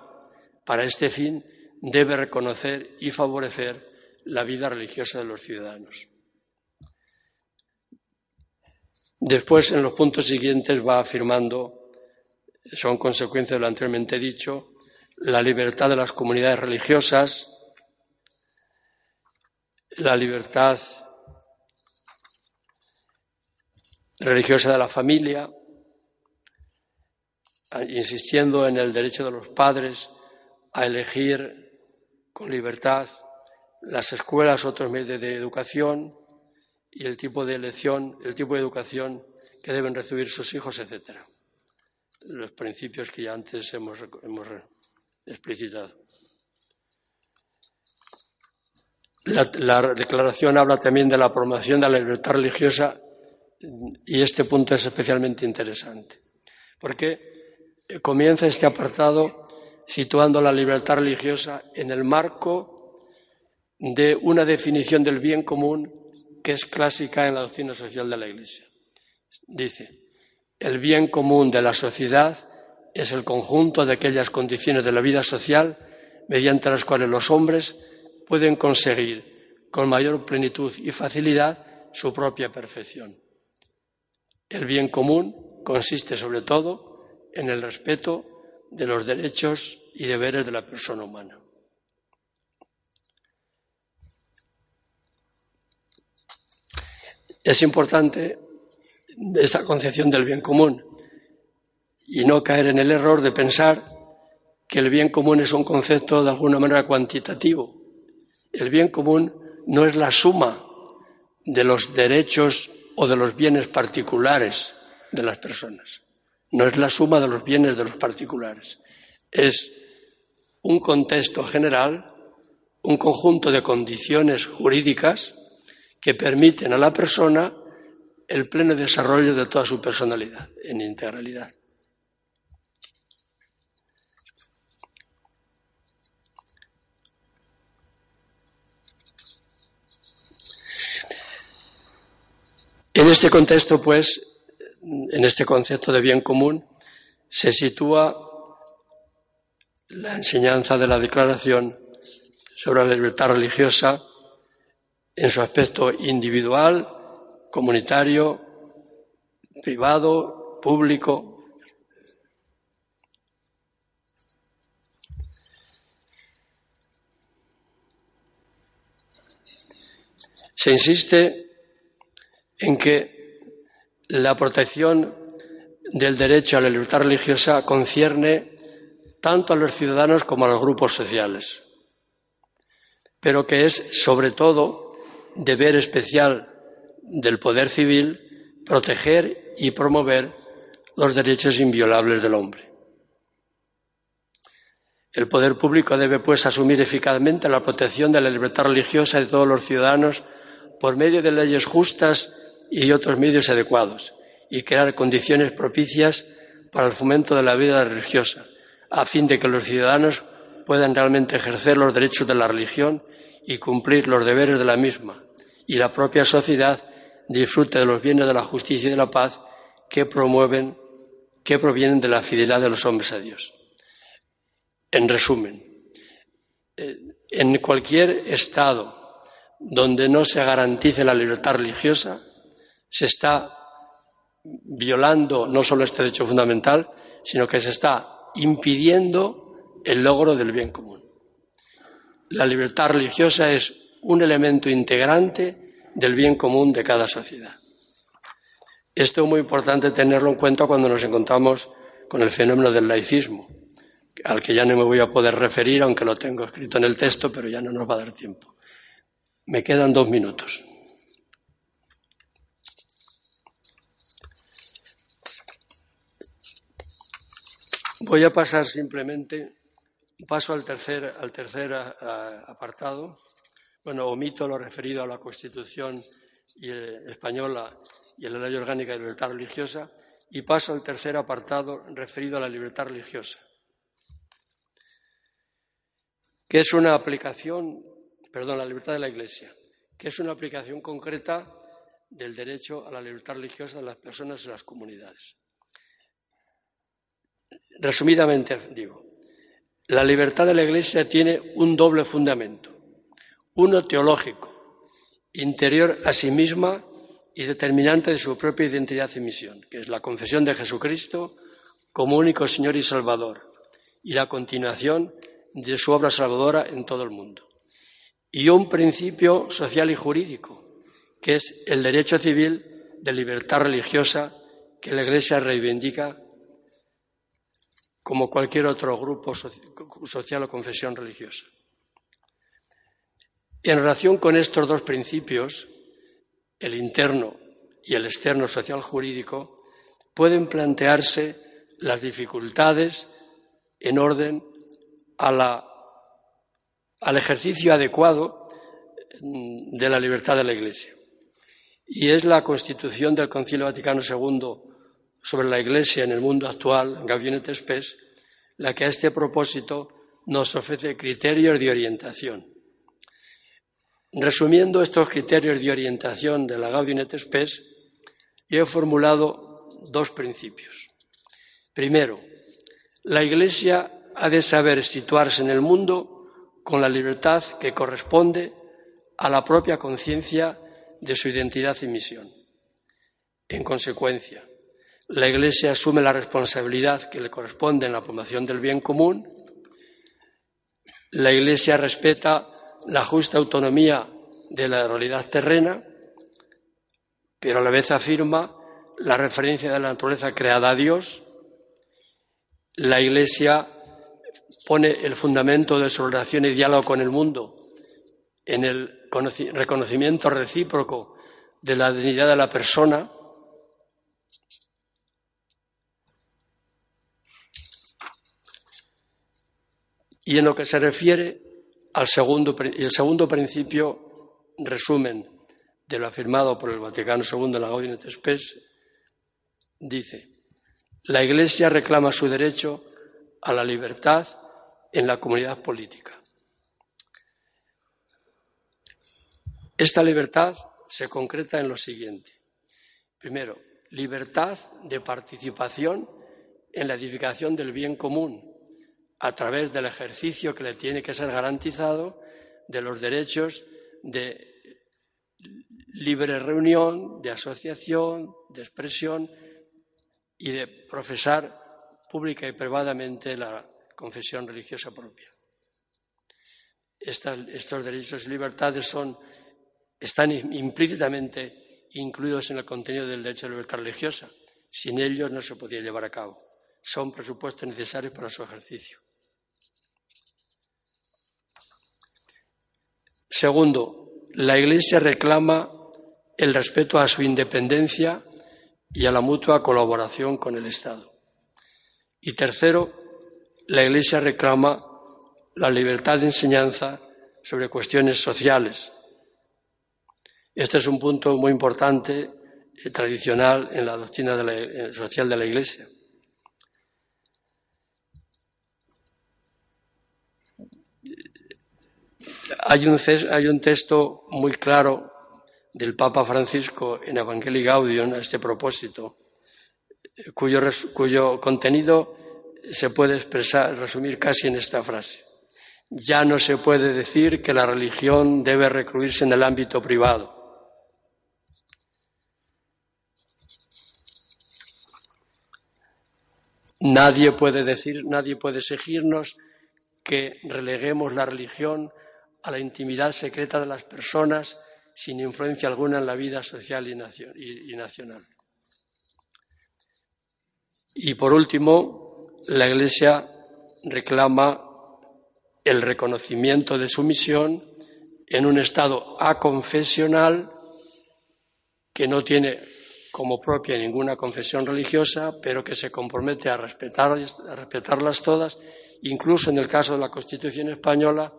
Para este fin debe reconocer y favorecer la vida religiosa de los ciudadanos. Después, en los puntos siguientes, va afirmando, son consecuencias de lo anteriormente dicho, la libertad de las comunidades religiosas, la libertad religiosa de la familia, insistiendo en el derecho de los padres a elegir con libertad las escuelas, otros medios de educación y el tipo de elección, el tipo de educación que deben recibir sus hijos, etcétera. Los principios que ya antes hemos, hemos explicitado. la declaración habla también de la promoción de la libertad religiosa y este punto es especialmente interesante, porque comienza este apartado situando la libertad religiosa en el marco de una definición del bien común que es clásica en la doctrina social de la Iglesia. Dice, el bien común de la sociedad es el conjunto de aquellas condiciones de la vida social mediante las cuales los hombres pueden conseguir con mayor plenitud y facilidad su propia perfección. El bien común consiste sobre todo en el respeto de los derechos y deberes de la persona humana. Es importante esta concepción del bien común y no caer en el error de pensar que el bien común es un concepto de alguna manera cuantitativo. El bien común no es la suma de los derechos o de los bienes particulares de las personas. no es la suma de los bienes de los particulares, es un contexto general, un conjunto de condiciones jurídicas que permiten a la persona el pleno desarrollo de toda su personalidad en integralidad. En este contexto, pues, en este concepto de bien común, se sitúa la enseñanza de la Declaración sobre la libertad religiosa en su aspecto individual, comunitario, privado, público. Se insiste en que la protección del derecho a la libertad religiosa concierne tanto a los ciudadanos como a los grupos sociales, pero que es, sobre todo, deber especial del poder civil proteger y promover los derechos inviolables del hombre. El poder público debe, pues, asumir eficazmente la protección de la libertad religiosa de todos los ciudadanos por medio de leyes justas y otros medios adecuados y crear condiciones propicias para el fomento de la vida religiosa, a fin de que los ciudadanos puedan realmente ejercer los derechos de la religión y cumplir los deberes de la misma, y la propia sociedad disfrute de los bienes de la justicia y de la paz que promueven, que provienen de la fidelidad de los hombres a Dios. En resumen, eh, en cualquier Estado donde no se garantice la libertad religiosa, se está violando no solo este derecho fundamental, sino que se está impidiendo el logro del bien común. La libertad religiosa es un elemento integrante del bien común de cada sociedad. Esto es muy importante tenerlo en cuenta cuando nos encontramos con el fenómeno del laicismo, al que ya no me voy a poder referir, aunque lo tengo escrito en el texto, pero ya no nos va a dar tiempo. Me quedan dos minutos. Voy a pasar simplemente, paso al tercer, al tercer apartado. Bueno, omito lo referido a la Constitución española y a la Ley Orgánica de Libertad Religiosa y paso al tercer apartado referido a la libertad religiosa, que es una aplicación, perdón, la libertad de la Iglesia, que es una aplicación concreta del derecho a la libertad religiosa de las personas y las comunidades. Resumidamente digo, la libertad de la Iglesia tiene un doble fundamento, uno teológico, interior a sí misma y determinante de su propia identidad y misión, que es la confesión de Jesucristo como único Señor y Salvador, y la continuación de su obra salvadora en todo el mundo. Y un principio social y jurídico, que es el derecho civil de libertad religiosa que la Iglesia reivindica como cualquier otro grupo social o confesión religiosa. En relación con estos dos principios, el interno y el externo social jurídico, pueden plantearse las dificultades en orden al ejercicio adecuado de la libertad de la Iglesia. Y es la constitución del Concilio Vaticano II sobre la Iglesia en el mundo actual, et Spes, la que a este propósito nos ofrece criterios de orientación. Resumiendo estos criterios de orientación de la Gaudium et Spes, yo he formulado dos principios. Primero, la Iglesia ha de saber situarse en el mundo con la libertad que corresponde a la propia conciencia de su identidad y misión. En consecuencia, la Iglesia asume la responsabilidad que le corresponde en la promoción del bien común. La Iglesia respeta la justa autonomía de la realidad terrena, pero a la vez afirma la referencia de la naturaleza creada a Dios. La Iglesia pone el fundamento de su relación y diálogo con el mundo en el reconocimiento recíproco de la dignidad de la persona. Y en lo que se refiere el segundo principio, resumen de lo afirmado por el Vaticano II en la Gaudium et Spes, dice, la Iglesia reclama su derecho a la libertad en la comunidad política. Esta libertad se concreta en lo siguiente. Primero, libertad de participación en la edificación del bien común a través del ejercicio que le tiene que ser garantizado de los derechos de libre reunión, de asociación, de expresión y de profesar pública y privadamente la confesión religiosa propia. estos derechos y libertades están implícitamente incluidos en el contenido del derecho de libertad religiosa. Sin ellos no se podía llevar a cabo. Son presupuestos necesarios para su ejercicio. Segundo, la Iglesia reclama el respeto a su independencia y a la mutua colaboración con el Estado. Y tercero, la Iglesia reclama la libertad de enseñanza sobre cuestiones sociales. Este es un punto muy importante y tradicional en la doctrina eh, social de la Iglesia. Hay un, texto muy claro del Papa Francisco en Evangelii Gaudium a este propósito, cuyo, cuyo contenido se puede expresar, resumir casi en esta frase. Ya no se puede decir que la religión debe recluirse en el ámbito privado. Nadie puede decir, nadie puede exigirnos que releguemos la religión a la intimidad secreta de las personas sin influencia alguna en la vida social y nacional. Y por último, la Iglesia reclama el reconocimiento de su misión en un estado aconfesional que no tiene como propia ninguna confesión religiosa, pero que se compromete a, a respetarlas todas, incluso en el caso de la Constitución española,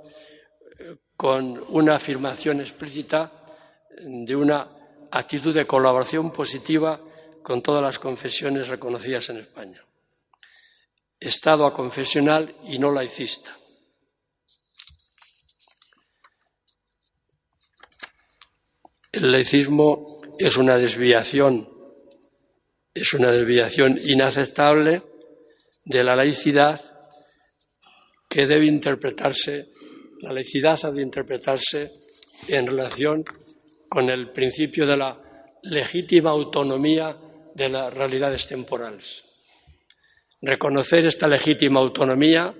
con una afirmación explícita de una actitud de colaboración positiva con todas las confesiones reconocidas en España. Estado aconfesional y no laicista. El laicismo es una desviación, es una desviación inaceptable de la laicidad que debe interpretarse, la laicidad ha de interpretarse en relación con el principio de la legítima autonomía de las realidades temporales. Reconocer esta legítima autonomía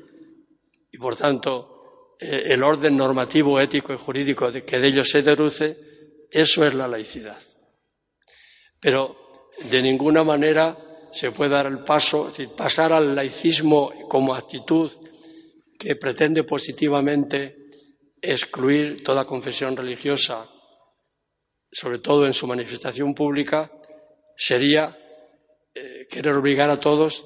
y, por tanto, eh, el orden normativo, ético y jurídico que de ello se deduce, eso es la laicidad. Pero de ninguna manera se puede dar el paso, es decir, pasar al laicismo como actitud que pretende positivamente excluir toda confesión religiosa, sobre todo en su manifestación pública, sería eh, querer obligar a todos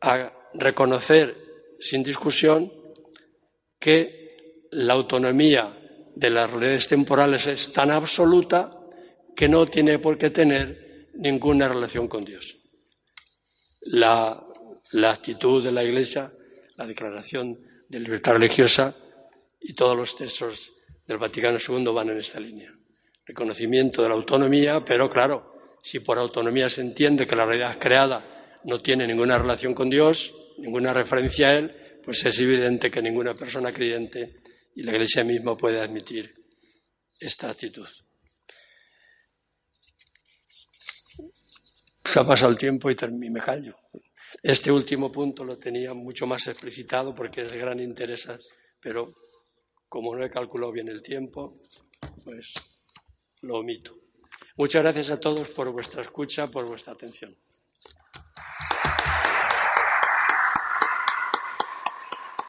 a reconocer sin discusión que la autonomía de las realidades temporales es tan absoluta que no tiene por qué tener ninguna relación con Dios. La, la actitud de la Iglesia, la declaración de libertad religiosa y todos los textos del Vaticano II van en esta línea. Reconocimiento de la autonomía, pero claro, si por autonomía se entiende que la realidad creada no tiene ninguna relación con Dios, ninguna referencia a Él, pues es evidente que ninguna persona creyente y la Iglesia misma puede admitir esta actitud. Se ha pasado el tiempo y me callo. Este último punto lo tenía mucho más explicitado porque es de gran interés, pero como no he calculado bien el tiempo, pues lo omito. Muchas gracias a todos por vuestra escucha, por vuestra atención.